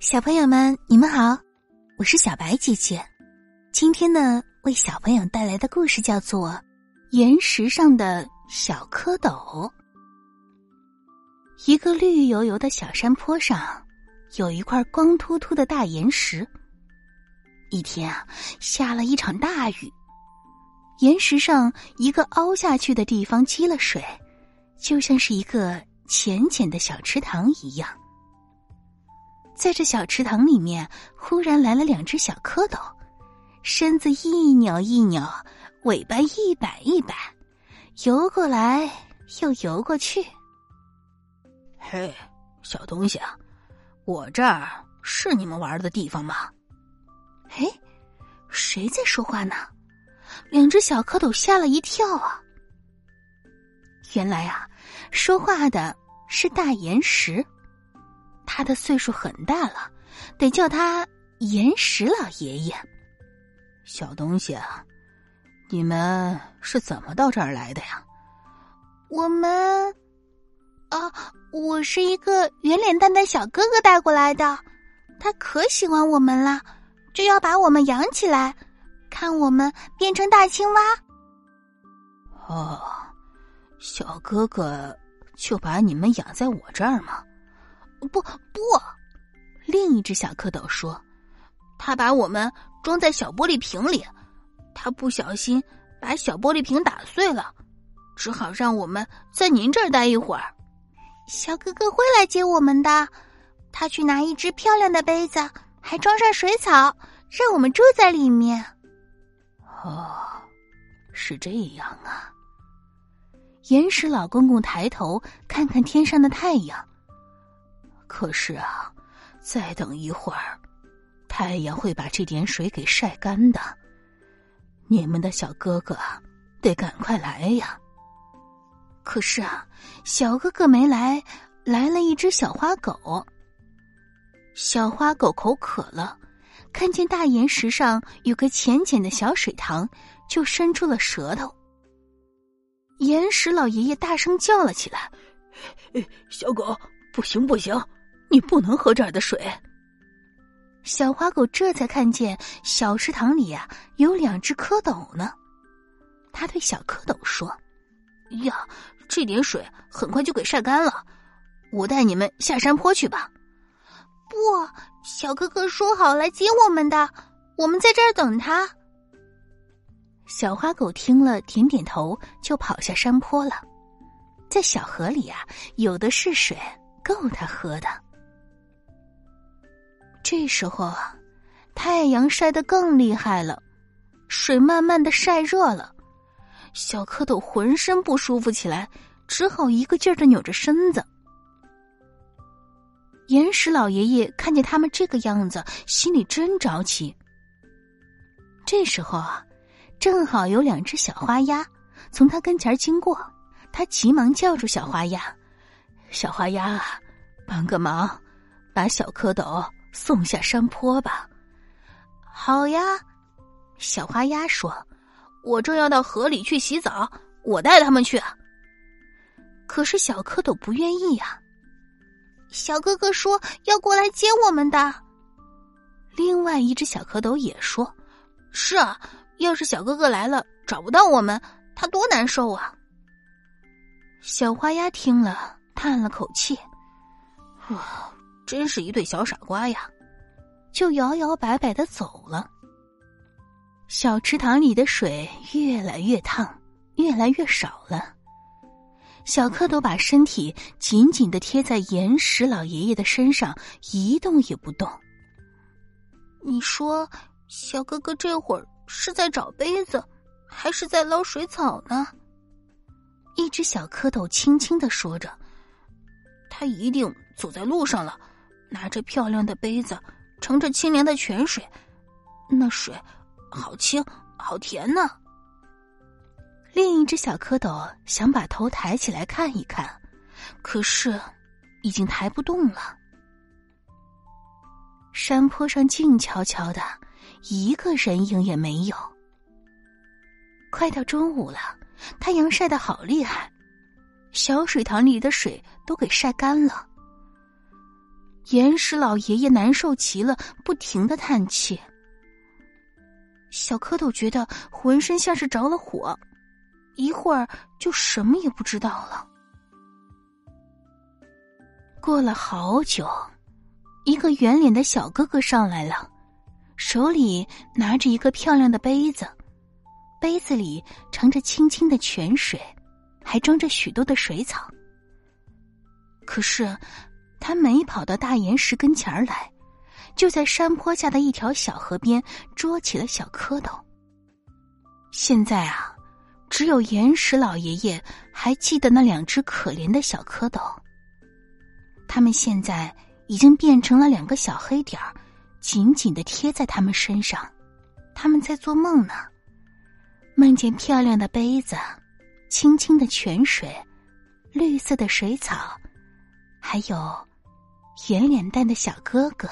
小朋友们，你们好，我是小白姐姐。今天呢，为小朋友带来的故事叫做《岩石上的小蝌蚪》。一个绿油油的小山坡上，有一块光秃秃的大岩石。一天啊，下了一场大雨，岩石上一个凹下去的地方积了水，就像是一个浅浅的小池塘一样。在这小池塘里面，忽然来了两只小蝌蚪，身子一扭一扭，尾巴一摆一摆，游过来又游过去。嘿，小东西啊，我这儿是你们玩的地方吗？哎，谁在说话呢？两只小蝌蚪吓了一跳啊！原来啊，说话的是大岩石。他的岁数很大了，得叫他岩石老爷爷。小东西啊，你们是怎么到这儿来的呀？我们啊，我是一个圆脸蛋的小哥哥带过来的，他可喜欢我们了，就要把我们养起来，看我们变成大青蛙。哦，小哥哥就把你们养在我这儿吗？不不，另一只小蝌蚪说：“他把我们装在小玻璃瓶里，他不小心把小玻璃瓶打碎了，只好让我们在您这儿待一会儿。小哥哥会来接我们的，他去拿一只漂亮的杯子，还装上水草，让我们住在里面。”哦，是这样啊。岩石老公公抬头看看天上的太阳。可是啊，再等一会儿，太阳会把这点水给晒干的。你们的小哥哥得赶快来呀！可是啊，小哥哥没来，来了一只小花狗。小花狗口渴了，看见大岩石上有个浅浅的小水塘，就伸出了舌头。岩石老爷爷大声叫了起来：“小狗，不行不行！”你不能喝这儿的水。小花狗这才看见小池塘里呀有两只蝌蚪呢。他对小蝌蚪说：“呀，这点水很快就给晒干了，我带你们下山坡去吧。”不，小哥哥说好来接我们的，我们在这儿等他。小花狗听了，点点头，就跑下山坡了。在小河里呀，有的是水，够他喝的。这时候啊，太阳晒得更厉害了，水慢慢的晒热了，小蝌蚪浑身不舒服起来，只好一个劲儿的扭着身子。岩石老爷爷看见他们这个样子，心里真着急。这时候啊，正好有两只小花鸭从他跟前经过，他急忙叫住小花鸭：“小花鸭，帮个忙，把小蝌蚪。”送下山坡吧。好呀，小花鸭说：“我正要到河里去洗澡，我带他们去。”可是小蝌蚪不愿意呀。小哥哥说要过来接我们的。另外一只小蝌蚪也说：“是啊，要是小哥哥来了找不到我们，他多难受啊。”小花鸭听了，叹了口气：“啊。”真是一对小傻瓜呀！就摇摇摆摆的走了。小池塘里的水越来越烫，越来越少了。小蝌蚪把身体紧紧的贴在岩石老爷爷的身上，一动也不动。你说，小哥哥这会儿是在找杯子，还是在捞水草呢？一只小蝌蚪轻轻的说着：“他一定走在路上了。”拿着漂亮的杯子，盛着清凉的泉水，那水好清好甜呢。另一只小蝌蚪想把头抬起来看一看，可是已经抬不动了。山坡上静悄悄的，一个人影也没有。快到中午了，太阳晒得好厉害，小水塘里的水都给晒干了。岩石老爷爷难受极了，不停的叹气。小蝌蚪觉得浑身像是着了火，一会儿就什么也不知道了。过了好久，一个圆脸的小哥哥上来了，手里拿着一个漂亮的杯子，杯子里盛着清清的泉水，还装着许多的水草。可是。他没跑到大岩石跟前儿来，就在山坡下的一条小河边捉起了小蝌蚪。现在啊，只有岩石老爷爷还记得那两只可怜的小蝌蚪。他们现在已经变成了两个小黑点儿，紧紧的贴在他们身上。他们在做梦呢，梦见漂亮的杯子、清清的泉水、绿色的水草，还有。圆脸蛋的小哥哥。